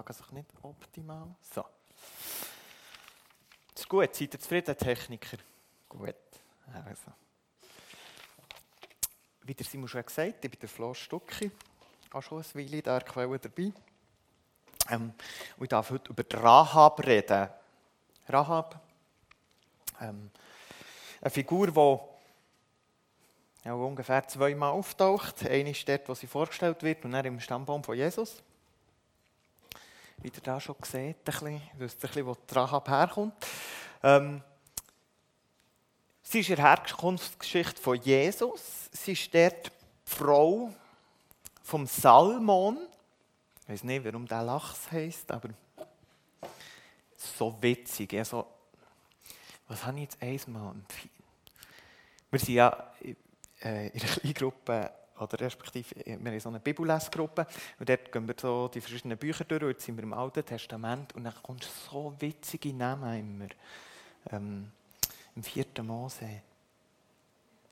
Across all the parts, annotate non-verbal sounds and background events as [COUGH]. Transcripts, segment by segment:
Unterlagen sich nicht optimal. So. Ist gut. Seid ihr zufrieden, Techniker? Gut. Also. Wie der Simon schon gesagt hat, ich bin der Flo Stucki. Auch schon ein Weile in der Quelle dabei. Ähm, und ich darf heute über Rahab reden. Rahab, ähm, eine Figur, die ja, ungefähr zweimal auftaucht. Eine ist dort, wo sie vorgestellt wird, und dann im Stammbaum von Jesus. Wie ihr da schon seht, ein bisschen, wo die Rahab herkommt. Ähm, sie ist in der Herkunftsgeschichte von Jesus. Sie ist dort die Frau vom Salmon. Ich weiß nicht, warum der Lachs heisst, aber so witzig. Also, was habe ich jetzt einmal empfohlen? Wir sind ja äh, in einer kleinen Gruppe, oder respektive, wir haben so eine Bibellesgruppe, und dort gehen wir so die verschiedenen Bücher durch, und jetzt sind wir im Alten Testament, und dann kommen so witzige Namen immer. Ähm, Im vierten Mose.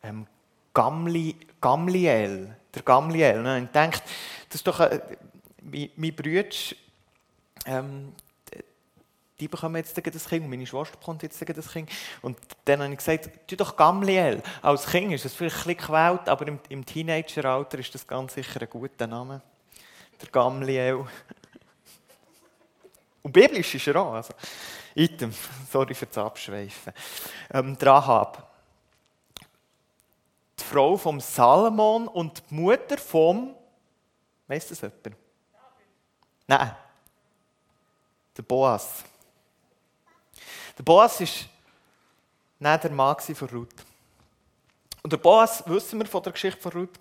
Ähm, Gamli, Gamliel, der Gamliel. Und ich denke, das ist doch, äh, mein, mein Bruder, ähm, die bekommen jetzt das Kind und meine Schwester bekommt jetzt das Kind. Und dann habe ich gesagt, tu doch Gamliel. Als Kind ist es vielleicht ein bisschen gewählt, aber im, im Teenageralter ist das ganz sicher ein guter Name. Der Gamliel. [LAUGHS] Und biblisch ist er auch. Also, item, sorry für das Abschweifen. Ähm, Rahab. Die Frau vom Salomon und die Mutter vom, weiss das jemand? Nein. Der Boas. Der Boas war nicht der Mann von Ruth. Und der Boas, wissen wir von der Geschichte von Ruth,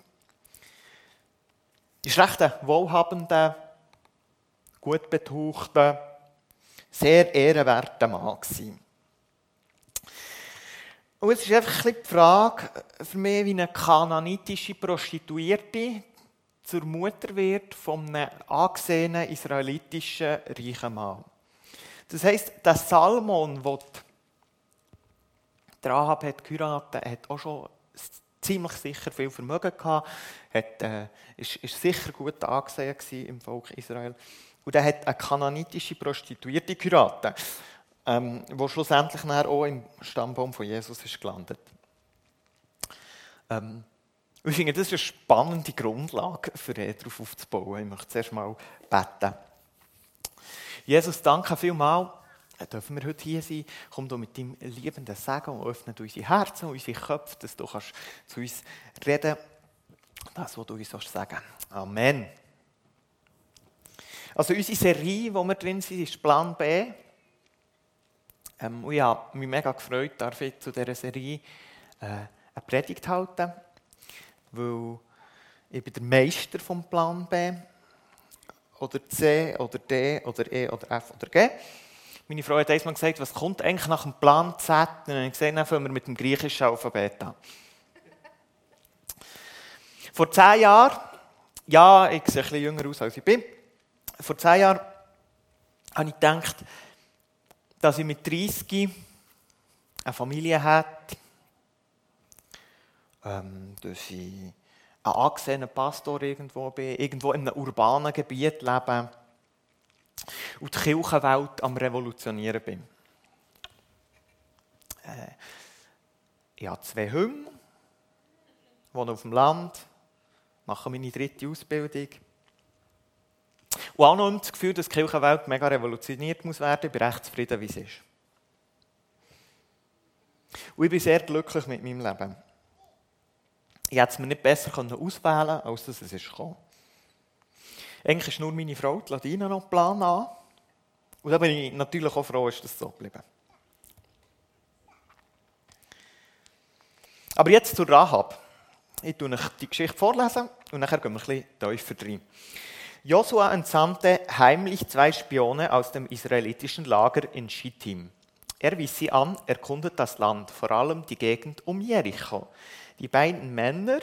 ist recht ein wohlhabender, gut betuchter, sehr ehrenwerter Mann gewesen. Und es ist einfach ein die Frage für mich, wie eine kananitische Prostituierte zur Mutter wird von einem angesehenen israelitischen reichen Mann. Das heisst, der Salmon, der der Rahab hat geheiratet, hat auch schon ziemlich sicher viel Vermögen gehabt, hat, äh, ist, ist sicher gut angesehen im Volk Israel. Und er hat eine kananitische Prostituierte geheiratet, ähm, die schlussendlich auch im Stammbaum von Jesus ist gelandet. Ähm, ich finde, das ist eine spannende Grundlage, für darauf aufzubauen. Ich möchte zuerst mal beten. Jesus, danke vielmals, dürfen wir heute hier sein. Komm du mit deinem liebenden Segen und öffne unsere Herzen und unsere Köpfe, dass du kannst zu uns reden das, was du uns sagen Amen. Also unsere Serie, wo wir drin sind, ist Plan B. Ähm, und ich habe mich mega gefreut, darf ich zu dieser Serie äh, eine Predigt halten, weil ich bin der Meister vom Plan B oder C oder D oder E oder F oder G. Meine Frau hat einmal gesagt, was kommt eigentlich nach dem Plan Z? Und dann habe ich gesagt, dann fangen wir mit dem griechischen Alphabet an. Vor zehn Jahren, ja, ich sehe ein bisschen jünger aus, als ich bin. Vor zehn Jahren habe ich gedacht, dass ich mit 30 eine Familie hätte, ähm, dass ich ein angesehener Pastor irgendwo bin, irgendwo in einem urbanen Gebiet lebe und die Kirchenwelt am Revolutionieren bin. Äh, ich habe zwei Hunde, wohne auf dem Land, mache meine dritte Ausbildung. Und auch noch das Gefühl, dass die Kirchenwelt mega revolutioniert muss werden. Ich bin recht zufrieden, wie es ist. Und ich bin sehr glücklich mit meinem Leben. Ich hätte es mir nicht besser auswählen können, als dass es ist gekommen. Eigentlich ist nur meine Frau, die Ladina, noch Plan an. Und da bin ich natürlich auch froh, ist das so geblieben. Aber jetzt zur Rahab. Ich lese euch die Geschichte vorlesen und nachher gehen wir ein bisschen tiefer rein. Josua entsandte heimlich zwei Spione aus dem israelitischen Lager in Schittim. Er wies sie an, erkundet das Land, vor allem die Gegend um Jericho. Die beiden Männer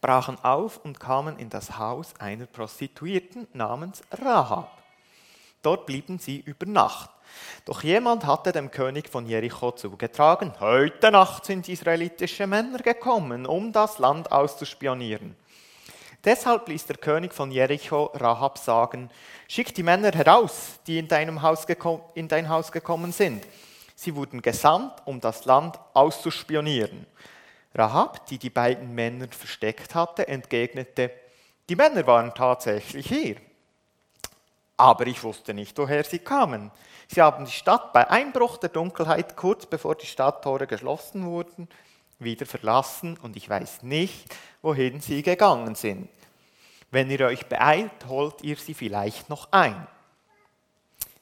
brachen auf und kamen in das Haus einer Prostituierten namens Rahab. Dort blieben sie über Nacht. Doch jemand hatte dem König von Jericho zugetragen, heute Nacht sind israelitische Männer gekommen, um das Land auszuspionieren. Deshalb ließ der König von Jericho Rahab sagen, schick die Männer heraus, die in, deinem Haus in dein Haus gekommen sind. Sie wurden gesandt, um das Land auszuspionieren. Rahab, die die beiden Männer versteckt hatte, entgegnete, die Männer waren tatsächlich hier. Aber ich wusste nicht, woher sie kamen. Sie haben die Stadt bei Einbruch der Dunkelheit, kurz bevor die Stadttore geschlossen wurden, wieder verlassen und ich weiß nicht, wohin sie gegangen sind. Wenn ihr euch beeilt, holt ihr sie vielleicht noch ein.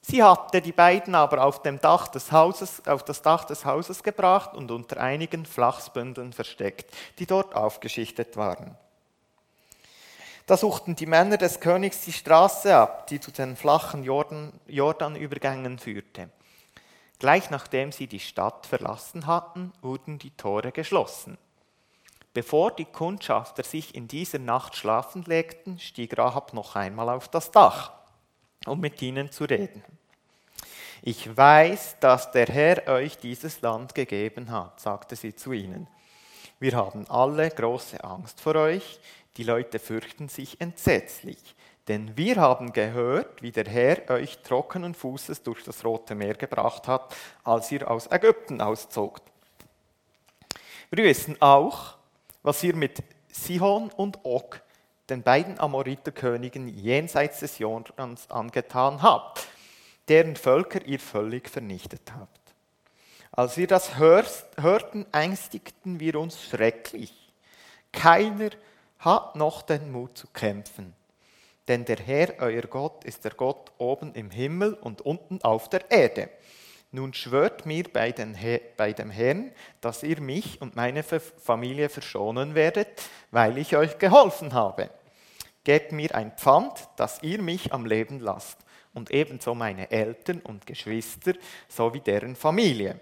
Sie hatte die beiden aber auf, dem Dach des Hauses, auf das Dach des Hauses gebracht und unter einigen Flachsbündeln versteckt, die dort aufgeschichtet waren. Da suchten die Männer des Königs die Straße ab, die zu den flachen Jordan, Jordanübergängen führte. Gleich nachdem sie die Stadt verlassen hatten, wurden die Tore geschlossen. Bevor die Kundschafter sich in dieser Nacht schlafen legten, stieg Rahab noch einmal auf das Dach, um mit ihnen zu reden. Ich weiß, dass der Herr euch dieses Land gegeben hat, sagte sie zu ihnen. Wir haben alle große Angst vor euch, die Leute fürchten sich entsetzlich. Denn wir haben gehört, wie der Herr euch trockenen Fußes durch das Rote Meer gebracht hat, als ihr aus Ägypten auszogt. Wir wissen auch, was ihr mit Sihon und Og, den beiden Amoriterkönigen jenseits des Jordans, angetan habt, deren Völker ihr völlig vernichtet habt. Als wir das hörten, ängstigten wir uns schrecklich. Keiner hat noch den Mut zu kämpfen. Denn der Herr, euer Gott, ist der Gott oben im Himmel und unten auf der Erde. Nun schwört mir bei, bei, dem Herrn, dass ihr mich und meine Familie verschonen werdet, weil ich euch geholfen habe. Gebt mir ein Pfand, dass ihr mich am Leben lasst, und ebenso meine Eltern und Geschwister sowie deren Familie.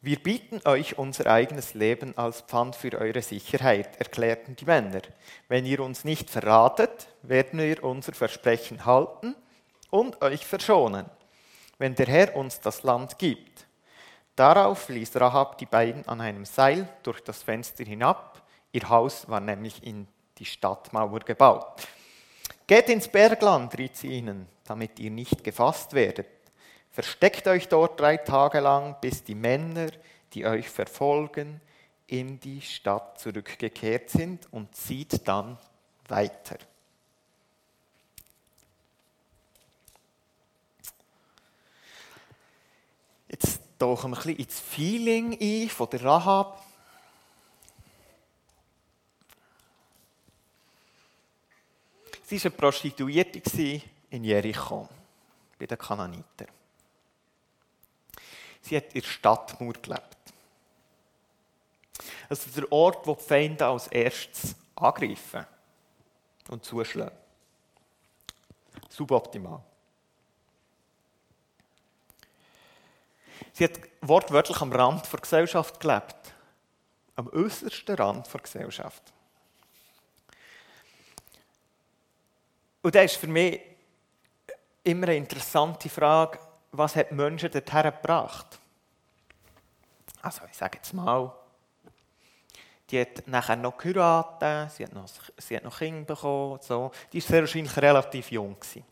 Wir bieten euch unser eigenes Leben als Pfand für eure Sicherheit, erklärten die Männer. Wenn ihr uns nicht verratet, werden wir unser Versprechen halten und euch verschonen wenn der Herr uns das Land gibt. Darauf ließ Rahab die beiden an einem Seil durch das Fenster hinab. Ihr Haus war nämlich in die Stadtmauer gebaut. Geht ins Bergland, riet sie ihnen, damit ihr nicht gefasst werdet. Versteckt euch dort drei Tage lang, bis die Männer, die euch verfolgen, in die Stadt zurückgekehrt sind und zieht dann weiter. Jetzt tauchen wir ein bisschen ins Feeling ein von der Rahab. Sie war eine Prostituierte in Jericho, bei den Kananiter. Sie hat in der Stadtmauer gelebt. Also der Ort, wo die Feinde als erstes angreifen und zuschlagen. Suboptimal. Sie hat wortwörtlich am Rand der Gesellschaft gelebt. Am äußersten Rand der Gesellschaft. Und das ist für mich immer eine interessante Frage, was hat Menschen dorthin gebracht? Also ich sage jetzt mal, die hat nachher noch geheiratet, sie hat noch, sie hat noch Kinder bekommen. So. Die war sehr wahrscheinlich relativ jung. Gewesen.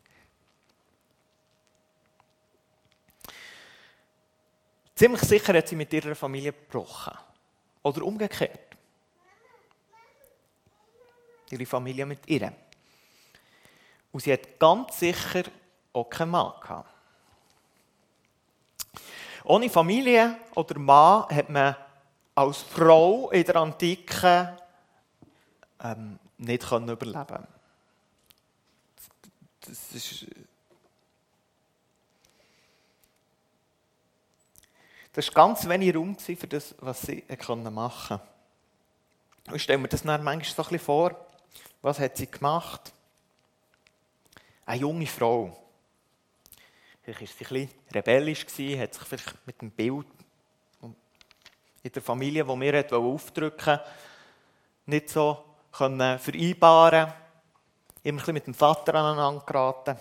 Ziemlich sicher hat sie mit ihrer Familie gebrochen. Oder umgekehrt. Ihre Familie mit ihr. Und sie hat ganz sicher auch keinen Mann gehabt. Ohne Familie oder Mann hat man als Frau in der Antike ähm, nicht überleben können. Das ist Das war ganz wenig Raum für das, was sie machen konnten. Ich stelle mir das manchmal so ein bisschen vor. Was hat sie gemacht? Eine junge Frau. Vielleicht war sie ein bisschen rebellisch, hat sich vielleicht mit dem Bild in der Familie, das wir aufdrücken nicht so vereinbaren Immer ein bisschen mit dem Vater aneinander geraten.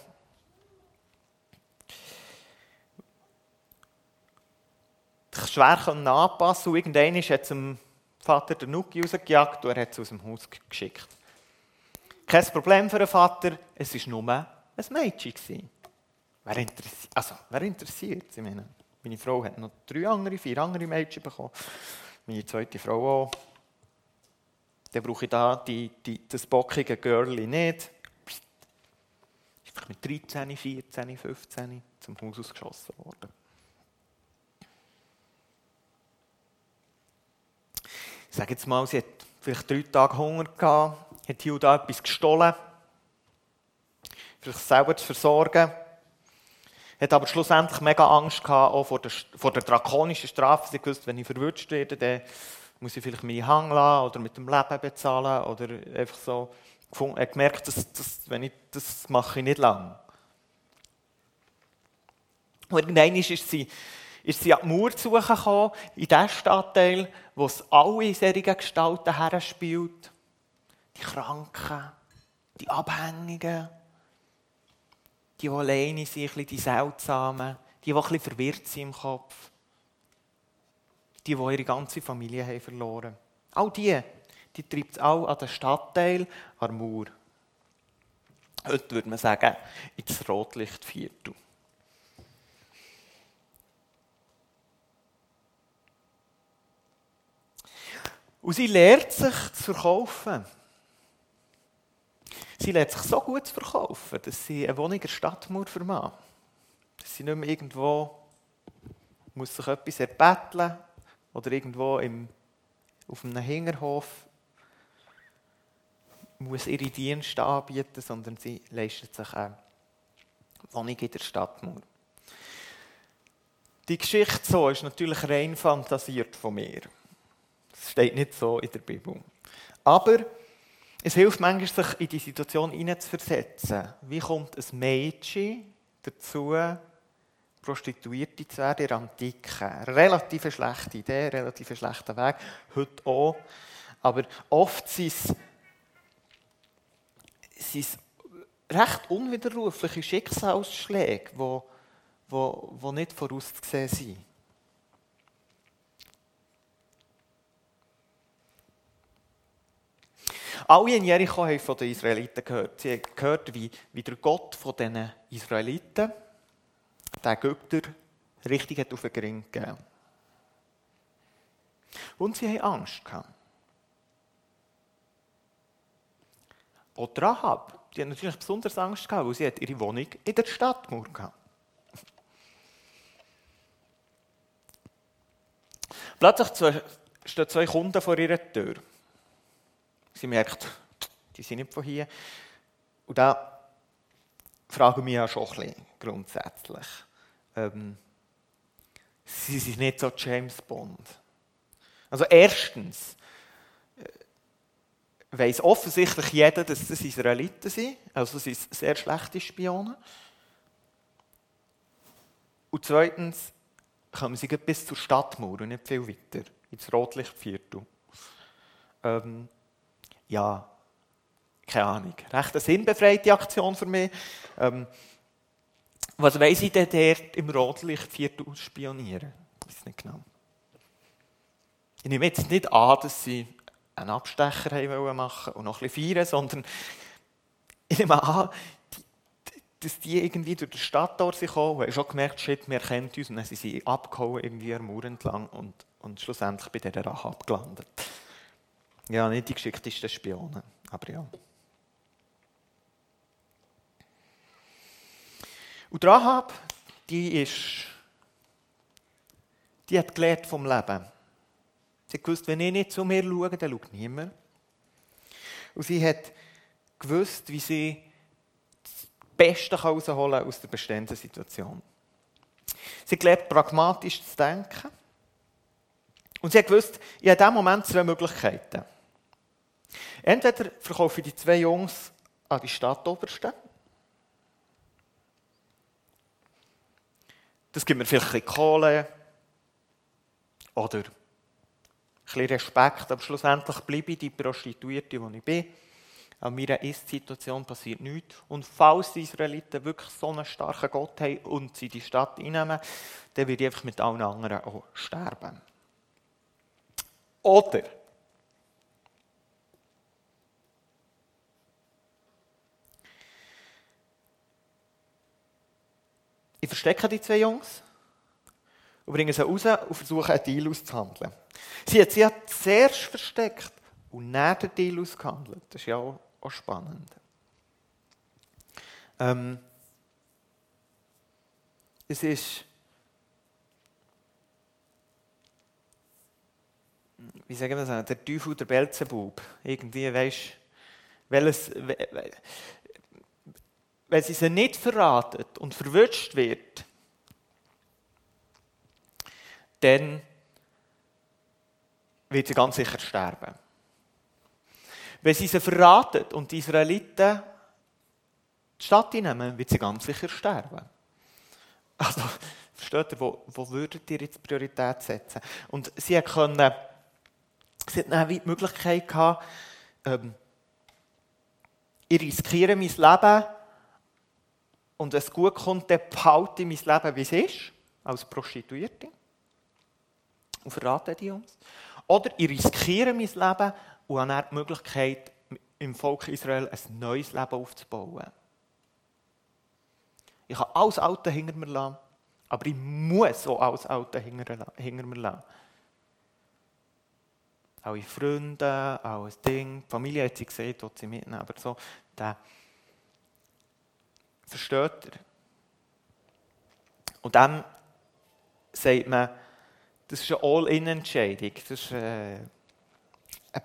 Schwer anpassen und irgendwann hat es dem Vater den Nuki rausgejagt und er hat sie aus dem Haus geschickt. Kein Problem für den Vater, es war nur ein Mädchen. Wer, interessi also, wer interessiert ich meine, meine Frau hat noch drei andere, vier andere Mädchen bekommen. Meine zweite Frau auch. Dann brauche ich da die, die, das bockige Girlie nicht. Ist mit 13, 14, 15 zum Haus ausgeschossen worden. Ich sage jetzt mal, sie hat vielleicht drei Tage Hunger gehabt, hat hier und da etwas gestohlen, vielleicht selber zu versorgen. Hat aber schlussendlich mega Angst gehabt, auch vor der, vor der drakonischen Strafe. Sie wusste, wenn ich verwünscht werde, dann muss ich vielleicht meine Hang lassen oder mit dem Leben bezahlen oder einfach so. Hat gemerkt, dass, dass, wenn ich, das mache ich nicht lang. Und irgendwann ist sie, ist sie an die Mauer zu gekommen, in den Stadtteil, wo es alle solche Gestalten herspielt. Die Kranken, die Abhängigen, die, die alleine sind, die Seltsamen, die, die ein verwirrt sind im Kopf, die, die ihre ganze Familie haben verloren All die, die treibt es auch an den Stadtteil, an der Mauer. Heute würde man sagen, ins Rotlichtviertel. Und sie lernt sich zu verkaufen. Sie lernt sich so gut zu verkaufen, dass sie eine Wohnung in der Stadtmauer vermag. Dass sie nicht mehr irgendwo muss sich etwas erbetteln oder irgendwo im, auf einem Hinterhof muss ihre Dienste anbieten, sondern sie leistet sich eine Wohnung in der Stadtmauer. Die Geschichte so ist natürlich rein fantasiert von mir. Das steht nicht so in der Bibel. Aber es hilft manchmal, sich in die Situation hineinzuversetzen. Wie kommt ein Mädchen dazu, Prostituierte zu werden in der Antike? Relativ schlechte Idee, relativ schlechter Weg, heute auch. Aber oft sind es, recht unwiderrufliche Schicksalsschläge, die, die, die nicht vorauszusehen sind. Alle in Jericho haben von den Israeliten gehört. Sie haben gehört, wie, wie der Gott von diesen Israeliten den Ägypter richtig hat auf den Gring gegeben. Und sie haben Angst gehabt. Auch Rahab, die hat natürlich besonders Angst gehabt, weil sie hat ihre Wohnung in der Stadtmauer gehabt. Plötzlich stehen zwei Kunden vor ihrer Tür. Sie merkt, die sind nicht von hier. Und da frage ich mich ja schon ein bisschen grundsätzlich. Ähm, sie sind nicht so James Bond. Also erstens äh, weiß offensichtlich jeder, dass das Israeliten sind. Also sie sind sehr schlechte Spione. Und zweitens kommen sie bis zur Stadtmauer und nicht viel weiter, ins Rotlichtviertel. Ähm, ja, keine Ahnung, recht eine sinnbefreite Aktion für mich. Ähm, was weiss ich denn dort im Rotlichtviertel ausspionieren? Ich weiß nicht genau. Ich nehme jetzt nicht an, dass sie einen Abstecher haben machen und noch ein bisschen feiern, sondern ich nehme an, dass die irgendwie durch die Stadt dort sind gekommen und haben schon gemerkt, shit, wir kennen uns und dann sind sie abgehauen irgendwie am Mauer entlang und, und schlussendlich bei dieser Rahab gelandet. Ja, nicht die geschicktesten Spione, aber ja. Und Rahab, die ist, die hat gelernt vom Leben. Sie gewusst, wenn ich nicht zu mir schaue, dann schaut niemand. Und sie hat gewusst, wie sie das Beste herausholen aus der bestehenden Situation. Sie gelernt, pragmatisch zu denken. Und sie hat gewusst, in diesem Moment zwei Möglichkeiten. Entweder verkaufe ich die zwei Jungs an die Stadtobersten. Das gibt mir vielleicht ein bisschen Kohle oder ein bisschen Respekt, aber schlussendlich bleibe ich die Prostituierte, die ich bin. An meiner Ist-Situation passiert nichts. Und falls die Israeliten wirklich so einen starken Gott haben und sie die Stadt einnehmen, dann werde ich einfach mit allen anderen auch sterben. Oder ich verstecke die zwei Jungs und bringe sie raus und versuche, einen Deal auszuhandeln. Sie hat sie zuerst versteckt und dann den Deal ausgehandelt. Das ist ja auch, auch spannend. Ähm, es ist wie sagen wir das, der Teufel der Belzebub. Irgendwie, weißt welches, wenn sie sie nicht verraten und verwünscht wird, dann wird sie ganz sicher sterben. Wenn sie sie verraten und die Israeliten die Stadt einnehmen, wird sie ganz sicher sterben. Also, [LAUGHS] versteht ihr, wo, wo würdet ihr jetzt Priorität setzen? Und sie können, sie hatten die Möglichkeit gehabt, ähm, ich riskiere mein Leben und es gut kommt, dann behalte ich mein Leben, wie es ist, als Prostituierte und verrate die Jungs. Oder ich riskiere mein Leben und habe dann die Möglichkeit, im Volk Israel ein neues Leben aufzubauen. Ich kann alles Alte hinter mir lassen, aber ich muss auch alles Alte hinter mir lassen. Alle Freunde, alles Ding. Die Familie hat sie gesehen, dort sie mitnehmen, aber so, der. Versteht ihr? Und dann sagt man, das ist eine All-In-Entscheidung. Das ist äh, ein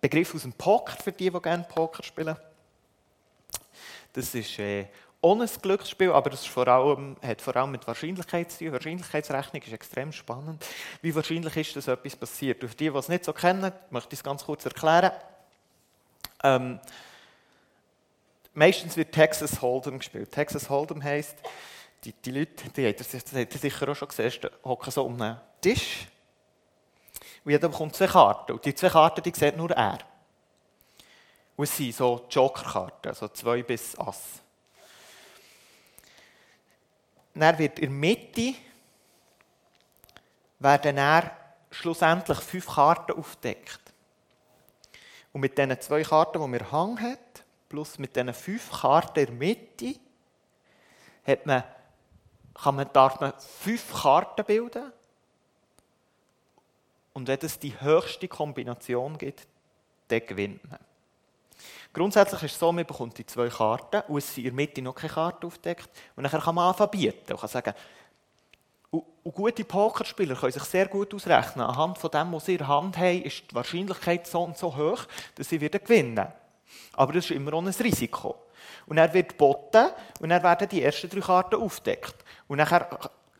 Begriff aus dem Poker, für die, die gerne Poker spielen. Das ist äh, ohne ein Glücksspiel, aber das vor allem, hat vor allem mit Wahrscheinlichkeit zu tun. Wahrscheinlichkeitsrechnung ist extrem spannend. Wie wahrscheinlich ist, dass etwas passiert? Für die, die es nicht so kennen, möchte ich es ganz kurz erklären. Ähm, meistens wird Texas Hold'em gespielt. Texas Hold'em heisst, die, die Leute, die habt ihr sicher auch schon gesehen, hocken so um einen Tisch und jeder bekommt zwei Karten. Und die zwei Karten, die sieht nur er. Und es sind so Jokerkarten, also zwei bis Ass. Dann wird in der Mitte werden dann schlussendlich fünf Karten aufgedeckt. Und mit diesen zwei Karten, die wir Hang hat, plus mit diesen fünf Karten in der Mitte, hat man, kann man, darf man fünf Karten bilden. Und wenn es die höchste Kombination gibt, dann gewinnt man. Grundsätzlich ist es so, man bekommt die zwei Karten und es sind in der Mitte noch keine Karte aufdeckt. Und dann kann man anfangen bieten und kann sagen, und, gute Pokerspieler können sich sehr gut ausrechnen. Anhand von dem, was sie in der Hand haben, ist die Wahrscheinlichkeit so und so hoch, dass sie wieder gewinnen. Aber das ist immer auch ein Risiko. Und er wird geboten und dann werden die ersten drei Karten aufgedeckt. Und dann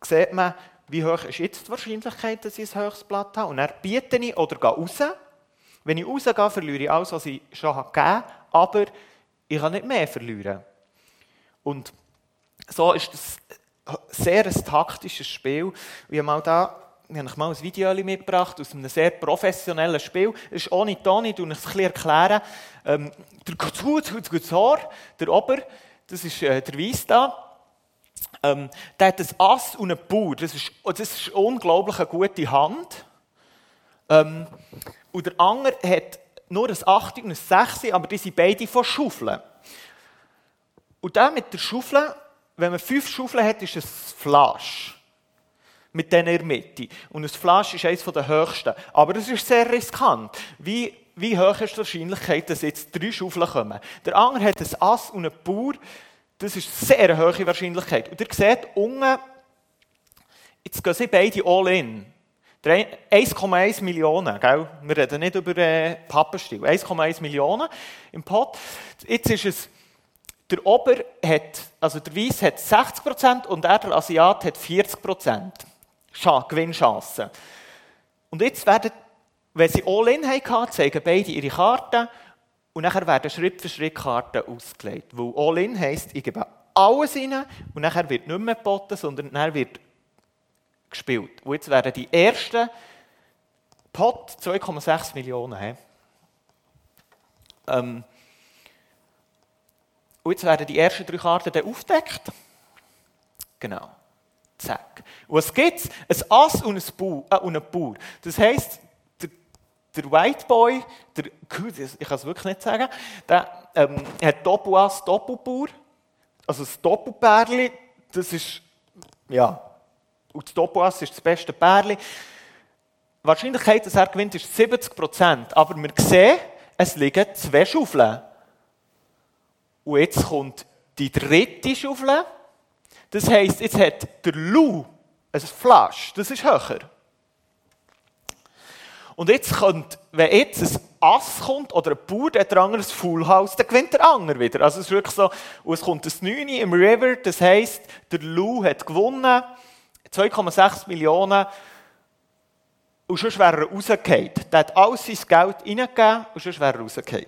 sieht man, wie hoch ist jetzt die Wahrscheinlichkeit, dass ich ein höchstes Blatt habe. Und dann biete ich oder gehe raus. Wenn ich rausgehe, verliere ich alles, was ich schon gegeben habe, aber ich kann nicht mehr verlieren. Und so ist das sehr ein taktisches Spiel. Ich habe mal da ich habe mal ein Video mitgebracht aus einem sehr professionellen Spiel. Es ist ohne Ton, ich erkläre bisschen erklären. Ähm, der Guzur, der Ober, das ist äh, der Weiss da. Ähm, der hat ein Ass und einen Bauer. Das ist, das ist unglaublich eine gute Hand. Ähm, und der andere hat nur ein 8 und ein 6, aber die sind beide von Schaufeln. Und der mit der Schaufel, wenn man fünf Schaufeln hat, ist es Flasch mit denen in der Mitte. Und ein Flasch ist eines der höchsten. Aber das ist sehr riskant. Wie, wie hoch ist die Wahrscheinlichkeit, dass jetzt drei Schaufeln kommen? Der andere hat ein Ass und einen Bauer. Das ist eine sehr hohe Wahrscheinlichkeit. Und ihr seht unten, jetzt gehen sie beide all in. 1,1 Millionen, gell? wir reden nicht über äh, Pappenstiel. 1,1 Millionen im Pot. Jetzt ist es, der Ober hat, also der Weiss hat 60% und er, der Asiat, hat 40%. Gewinnchancen. Und jetzt werden, wenn sie All-In hatten, zeigen beide ihre Karten und nachher werden Schritt für Schritt Karten ausgelegt. Weil All-In heisst, ich gebe alles rein und nachher wird nicht mehr geboten, sondern nachher wird gespielt. Und jetzt werden die ersten Pot 2,6 Millionen. Ähm, und jetzt werden die ersten drei Karten dann aufgedeckt. Genau. Zack. Und was gibt es? Ein Ass und ein Bauer. Äh, und ein Bauer. Das heisst, der, der White Boy, der, ich kann es wirklich nicht sagen, der ähm, hat Doppelass, Doppelbauer. Also das Doppelpärli, das ist Ja. Und das Topoas ist das beste Pärchen. Die Wahrscheinlichkeit, dass er gewinnt, ist 70 Prozent. Aber wir sehen, es liegen zwei Schaufeln. Und jetzt kommt die dritte Schaufel. Das heisst, jetzt hat der Lou ein Flasch. Das ist höher. Und jetzt kommt, wenn jetzt ein Ass kommt oder ein Bauer, der hat der andere ein Full House, dann gewinnt der andere wieder. Also es ist wirklich so, und es kommt ein 9 im River, das heisst, der Lou hat gewonnen, 2,6 Millionen, und sonst wäre er rausgefallen. Der hat alles sein Geld reingegeben und sonst wäre er rausgefallen.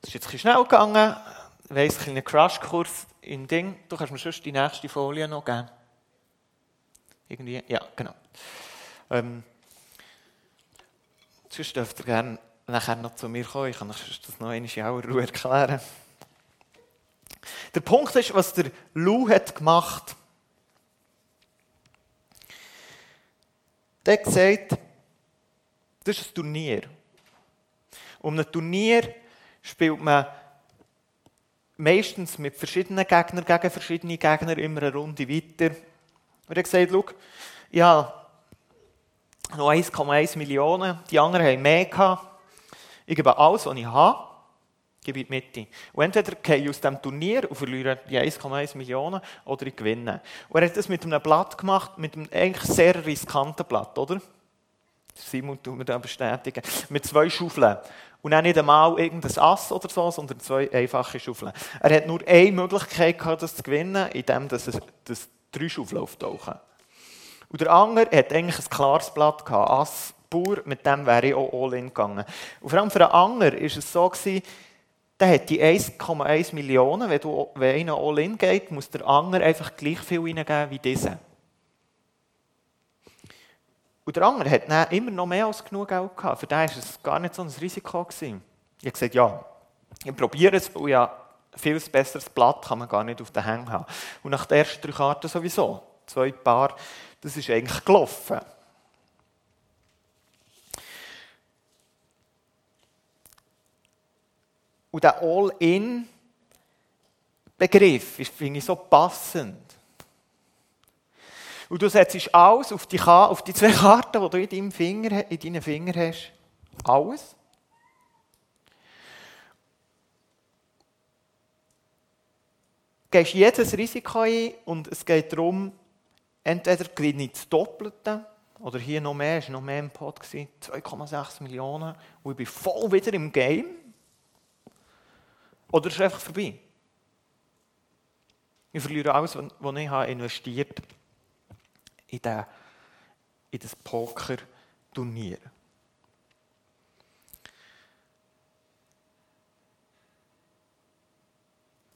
Das ist jetzt ein bisschen schnell gegangen. Ich weiss, ein kleiner Crashkurs in Ding. Du kannst mir sonst die nächste Folie noch geben. Irgendwie, ja, genau. Ähm, sonst dürft ihr gerne nachher noch zu mir kommen. Ich kann euch das noch einmal in aller Ruhe erklären. Der Punkt ist, was der Lou hat gemacht. Der hat das ist ein Turnier. Um ein Turnier spielt man meistens mit verschiedenen Gegnern gegen verschiedene Gegner immer eine Runde weiter. Und er hat gesagt, ich habe noch 1,1 Millionen, die anderen haben mehr gehabt. Ich gebe alles, was ich habe, gebe in die Mitte. Und entweder gehe ich aus diesem Turnier und verliere die 1,1 Millionen oder ich gewinne. Und er hat das mit einem Blatt gemacht, mit einem eigentlich sehr riskanten Blatt, oder? Simon tut mir da bestätigen. Mit zwei Schaufeln. Und auch nicht einmal irgendein Ass oder so, sondern zwei einfache Schaufeln. Er hat nur eine Möglichkeit gehabt, das zu gewinnen, indem dass, es, dass drei Schaufeln auftauchen. Und der andere hat eigentlich ein klares Blatt gehabt, Ass pur, mit dem wäre ich auch all-in gegangen. Und vor allem für den anderen war es so, gewesen, der hat die 1,1 Millionen, wenn, du, wenn einer all-in geht, muss der andere einfach gleich viel reingeben wie dieser. Und der andere hat dann immer noch mehr als genug Geld gehabt. Für den war es gar nicht so ein Risiko. Gewesen. Ich habe gesagt, ja, ich probiere es, weil ja viel besseres Blatt kann man gar nicht auf den Hängen haben. Und nach den ersten drei Karten sowieso. Zwei Paar, das ist eigentlich gelaufen. Und der All-In-Begriff finde ich so passend. Und du setzt alles auf die, auf die zwei Karten, die du in, deinem Finger, in deinen Fingern hast. Alles. Du gehst jedes Risiko ein und es geht darum, entweder gewinne ich das Doppelte oder hier noch mehr, es war noch mehr im Pot, 2,6 Millionen und ich bin voll wieder im Game. Oder es ist einfach vorbei. Ich verliere alles, was ich investiert habe in, den, in das Poker-Turnier.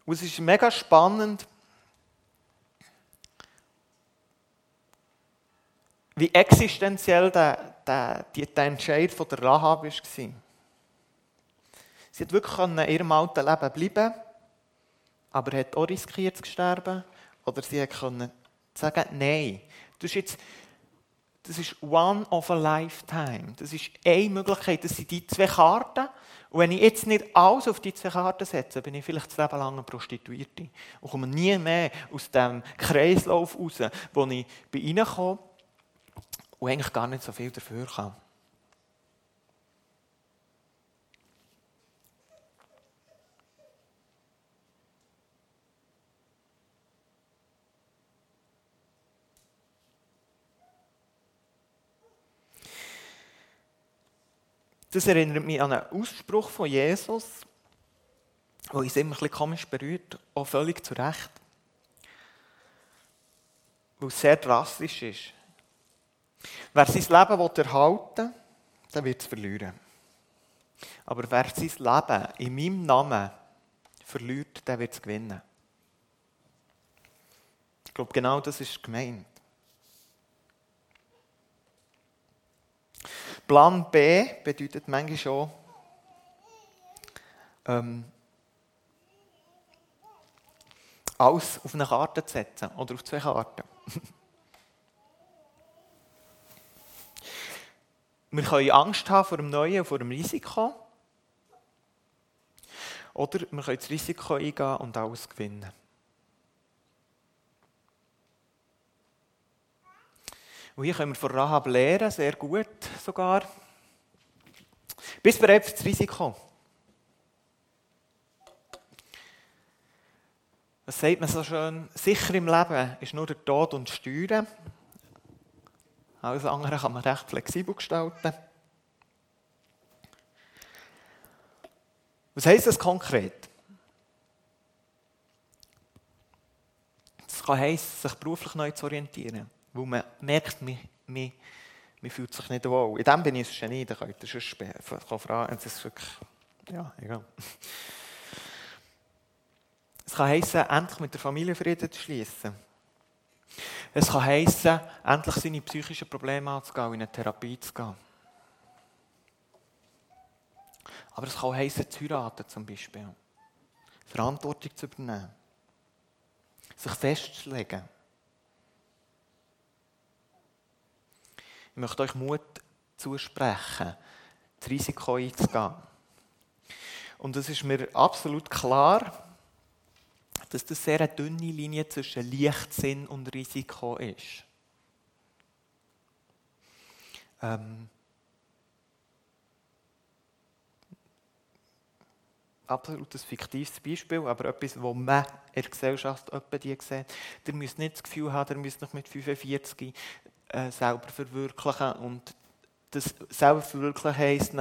Und es ist mega spannend, wie existenziell der, der, der Entscheid von der Rahab war. Sie hat wirklich in ihrem alten Leben bleiben aber hat auch riskiert zu sterben. Oder sie konnte sagen, nein, das ist jetzt das ist one of a lifetime. Das ist eine Möglichkeit. Das sind die zwei Karten. Und wenn ich jetzt nicht alles auf die zwei Karten setze, bin ich vielleicht das Leben lang eine Prostituierte. Und komme nie mehr aus dem Kreislauf raus, wo ich bei ihnen komme und eigentlich gar nicht so viel dafür kann. Das erinnert mich an einen Ausspruch von Jesus, der uns immer ein komisch berührt, auch völlig zu Recht. Weil es sehr drastisch ist. Wer sein Leben erhalten will, der wird es verlieren. Aber wer sein Leben in meinem Namen verliert, der wird es gewinnen. Ich glaube, genau das ist gemeint. Plan B bedeutet manchmal schon, ähm, alles auf eine Karte zu setzen oder auf zwei Karten. [LAUGHS] Wir können Angst haben vor dem Neuen, vor dem Risiko. Oder wir können das Risiko eingehen und alles gewinnen. Und hier können wir von Rahab lernen, sehr gut sogar. Bist du bereit für das Risiko? Was sagt man so schön? Sicher im Leben ist nur der Tod und Steuern. Alles andere kann man recht flexibel gestalten. Was heisst das konkret? Es kann heissen, sich beruflich neu zu orientieren, weil man merkt, man, man, man fühlt sich nicht wohl. In dem bin ich es Genie, da könnt ihr schon fragen. Es ist wirklich, ja, egal. [LAUGHS] Es kann heissen, endlich mit der Familie Frieden zu schließen. Es kann heissen, endlich seine psychischen Probleme anzugehen in eine Therapie zu gehen. Aber es kann auch heissen, zu heiraten zum Beispiel. Verantwortung zu übernehmen. Sich festzulegen. Möchte euch Mut zusprechen, das Risiko einzugehen. Und es ist mir absolut klar, dass das sehr eine dünne Linie zwischen Leichtsinn und Risiko ist. Ähm, absolut ein fiktives Beispiel, aber etwas, das man in der Gesellschaft die sieht. Ihr müsst nicht das Gefühl haben, ihr müsst noch mit 45 äh, selber verwirklichen und das selber verwirklichen heisst,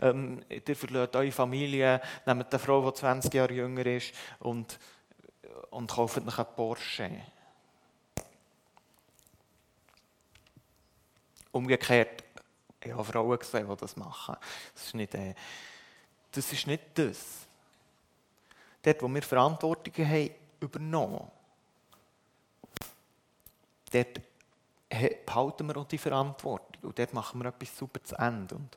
ähm, ihr verliert eure Familie, nehmt eine Frau, die 20 Jahre jünger ist und und kaufen noch einen Porsche. Umgekehrt, ich habe Frauen gesehen, die das machen. Das ist nicht, äh, das. Ist nicht das. Dort, wo wir Verantwortung haben übernommen, dort behalten wir auch die Verantwortung. Und dort machen wir etwas super zu Ende. Und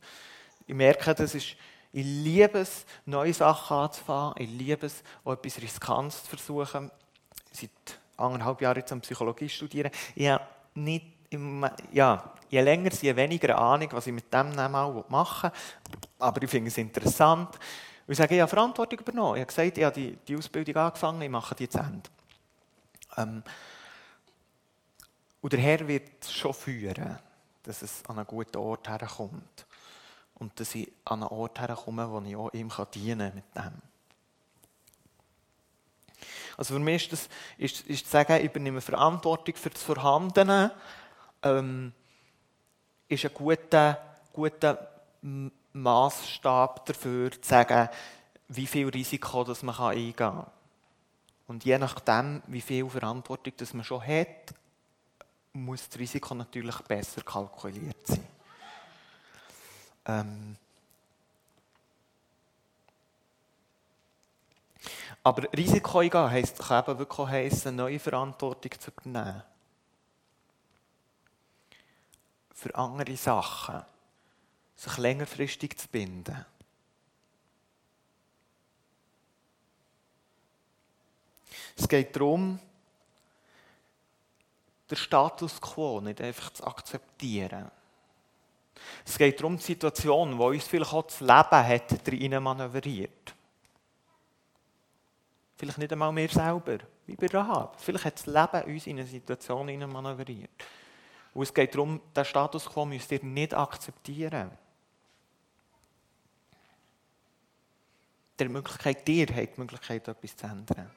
ich merke, das ist ich liebe es, neue Sachen anzufangen. Ich liebe es, auch etwas Riskantes zu versuchen. Seit anderthalb Jahren jetzt Psychologie studieren. Ich habe nicht, ja, je länger, je weniger Ahnung, was ich mit dem mal machen will. Aber ich finde es interessant. Und ich sage, ich habe Verantwortung übernommen. Ich habe gesagt, ich habe die, die Ausbildung angefangen, ich mache die zu Ende. Ähm, und der Herr wird schon führen, dass es an einen guten Ort herkommt und dass ich an einen Ort herkomme, wo ich auch ihm dienen kann mit dem. Also für mich ist, das, ist, ist zu sagen, ich übernehme Verantwortung für das Vorhandene, ähm, ist ein guter, guter Maßstab dafür, zu sagen, wie viel Risiko das man eingehen kann. Und je nachdem, wie viel Verantwortung das man schon hat, muss das Risiko natürlich besser kalkuliert sein. Ähm aber Risiko eingehen heisst, kann eben wirklich heissen, neue Verantwortung zu übernehmen. Für andere Sachen. Sich längerfristig zu binden. Es geht darum, den Status quo nicht einfach zu akzeptieren. Es geht darum, die Situation, wo uns vielleicht auch das Leben hat, rein manövriert. Vielleicht nicht einmal wir selber, wie bei Rahab. Vielleicht hat das Leben uns in eine Situation manövriert. Und es geht darum, den Status quo müsst ihr nicht akzeptieren. Der Möglichkeit, ihr habt die Möglichkeit, etwas zu ändern.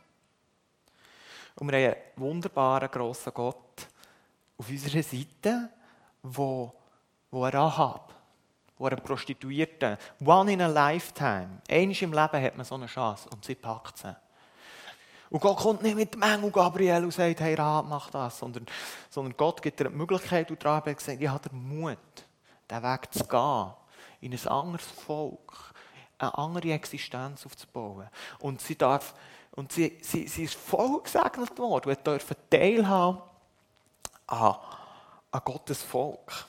Und wir haben einen wunderbaren, grossen Gott auf unserer Seite, der wo er Rahab, wo er Prostituierte, one in a lifetime, einmal im Leben hat man so eine Chance und sie packt sie. Und Gott kommt nicht mit dem Engel Gabriel und sagt, hey Rahab, mach das, sondern, sondern Gott gibt dir die Möglichkeit und Rahab hat gesagt, ich habe den Mut, den Weg zu gehen, in ein anderes Volk, eine andere Existenz aufzubauen. Und sie darf, und sie, sie, sie ist voll gesegnet worden und durfte teilhaben an, an Gottes Volk.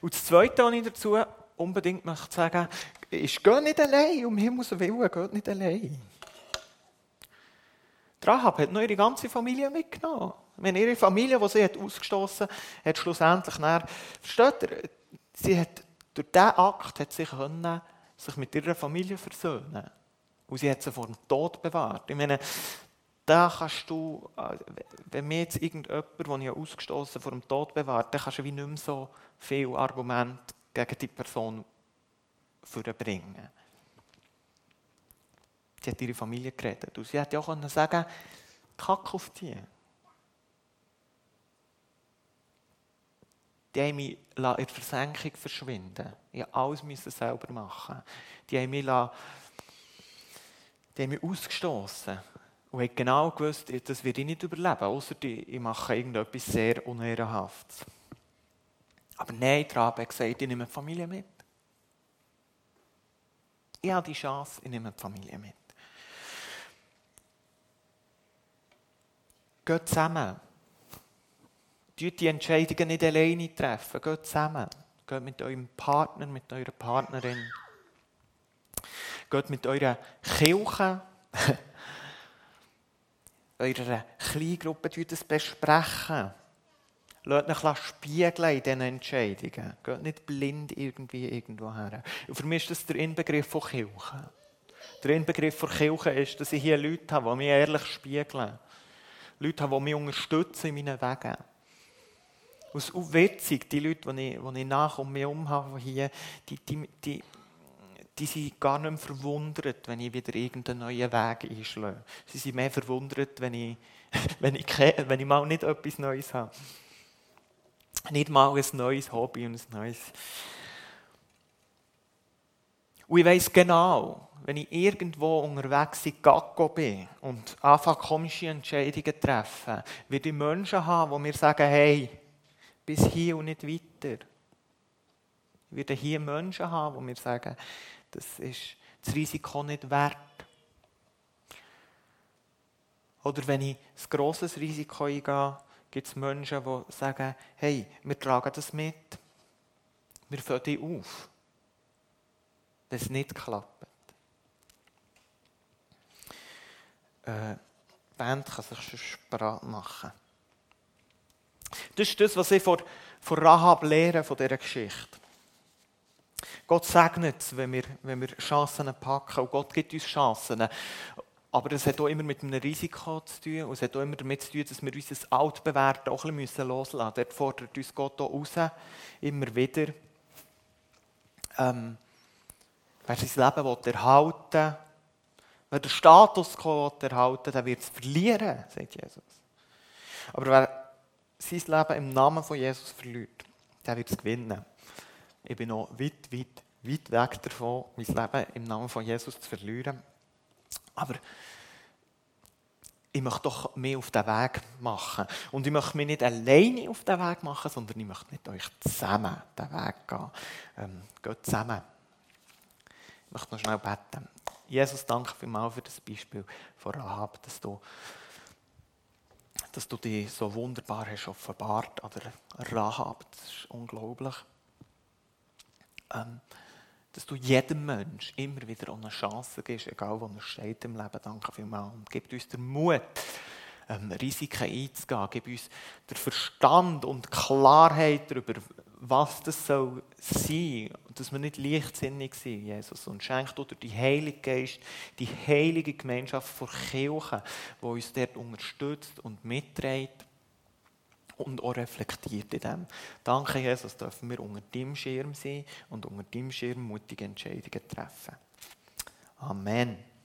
Und das Zweite, was ich dazu unbedingt möchte sagen ist, geht nicht allein, um Himmels Willen, geht nicht allein. Rahab hat noch ihre ganze Familie mitgenommen. Wenn ihre Familie, die sie hat ausgestoßen hat, schlussendlich nach, versteht ihr, sie hat durch diesen Akt hat sie können, sich mit ihrer Familie versöhnen. Und sie hat sie vor dem Tod bewahrt. Ich meine, da kannst du, äh, wenn mir jetzt irgendjemand, den ich ausgestoßen vor dem Tod bewahrt, dann kannst du wie nicht mehr so viele Argumente gegen die Person vorbringen. Sie hat ihre Familie geredet. Und sie hätte auch sagen können, kack auf die. Die haben mich in der Versenkung verschwinden Ich musste alles selber machen. Die haben mich, die haben mich ausgestoßen und haben genau gewusst, das werde ich nicht überleben, außer ich mache irgendetwas sehr Unehrenhaftes. Aber nein, Trabe hat gesagt, ich nehme die Familie mit. Ich habe die Chance, ich nehme die Familie mit. Geht zusammen. Tut die Entscheidungen nicht alleine treffen. Geht zusammen. Geht mit eurem Partner, mit eurer Partnerin. Geht mit eurer Kirche, [LAUGHS] eurer Kleingruppe, das besprechen. Lasst euch spiegeln in diesen Entscheidungen. Geht nicht blind irgendwie irgendwo her. Für mich ist das der Inbegriff von Kirche. Der Inbegriff von Kirche ist, dass ich hier Leute habe, die mich ehrlich spiegeln. Leute haben, die mich unterstützen in meinen Wegen. Auch witzig, die Leute, die ich, die ich nach um mich herum habe, hier, die, die, die, die sind gar nicht mehr verwundert, wenn ich wieder irgendeinen neuen Weg einschlage. Sie sind mehr verwundert, wenn ich, [LAUGHS] wenn ich, wenn ich mal nicht etwas Neues habe. Nicht mal ein neues Hobby und ein neues. Und ich weiss genau, wenn ich irgendwo unterwegs in Gaggo bin und anfange komische Entscheidungen treffen, werde ich Menschen haben, die mir sagen, hey, bis hier und nicht weiter. Ich werde hier Menschen haben, die mir sagen, das ist das Risiko nicht wert. Oder wenn ich ein grosses Risiko eingehe, gibt es Menschen, die sagen, hey, wir tragen das mit. Wir fangen dich auf. Wenn es nicht klappt. äh, die Band kann sich schon bereit machen. Das ist das, was ich von, von Rahab lehre, von dieser Geschichte. Gott segnet es, wenn wir, wenn wir Chancen packen. Und Gott gibt uns Chancen. Aber es hat auch immer mit einem Risiko zu tun. Und es hat auch immer damit zu tun, dass wir unser Altbewerten auch ein bisschen loslassen müssen. Dort fordert uns Gott auch raus. Immer wieder. Ähm, wer sein Leben erhalten will, Wer den Status quo erhalten der wird es verlieren, sagt Jesus. Aber wer sein Leben im Namen von Jesus verliert, der wird es gewinnen. Ich bin noch weit, weit, weit weg davon, mein Leben im Namen von Jesus zu verlieren. Aber ich möchte doch mehr auf den Weg machen. Und ich möchte mich nicht alleine auf den Weg machen, sondern ich möchte mit euch zusammen den Weg gehen. Ähm, geht zusammen. Ich möchte noch schnell beten. Jesus, danke vielmals für das Beispiel von Rahab, dass du, dass du dich so wunderbar hast offenbart an der Rahab. Das ist unglaublich. Ähm, dass du jedem Mensch immer wieder eine Chance gibst, egal wo er steht im Leben. Danke vielmals. Und gib uns den Mut, ähm, Risiken einzugehen. Gib uns den Verstand und Klarheit darüber, was das soll sein, dass wir nicht leichtsinnig sind, Jesus. Und schenkt durch die Heilige Geist die heilige Gemeinschaft von Kirche, die uns dort unterstützt und mitträgt und auch reflektiert in dem. Danke, Jesus, dürfen wir unter deinem Schirm sein und unter deinem Schirm mutige Entscheidungen treffen. Amen.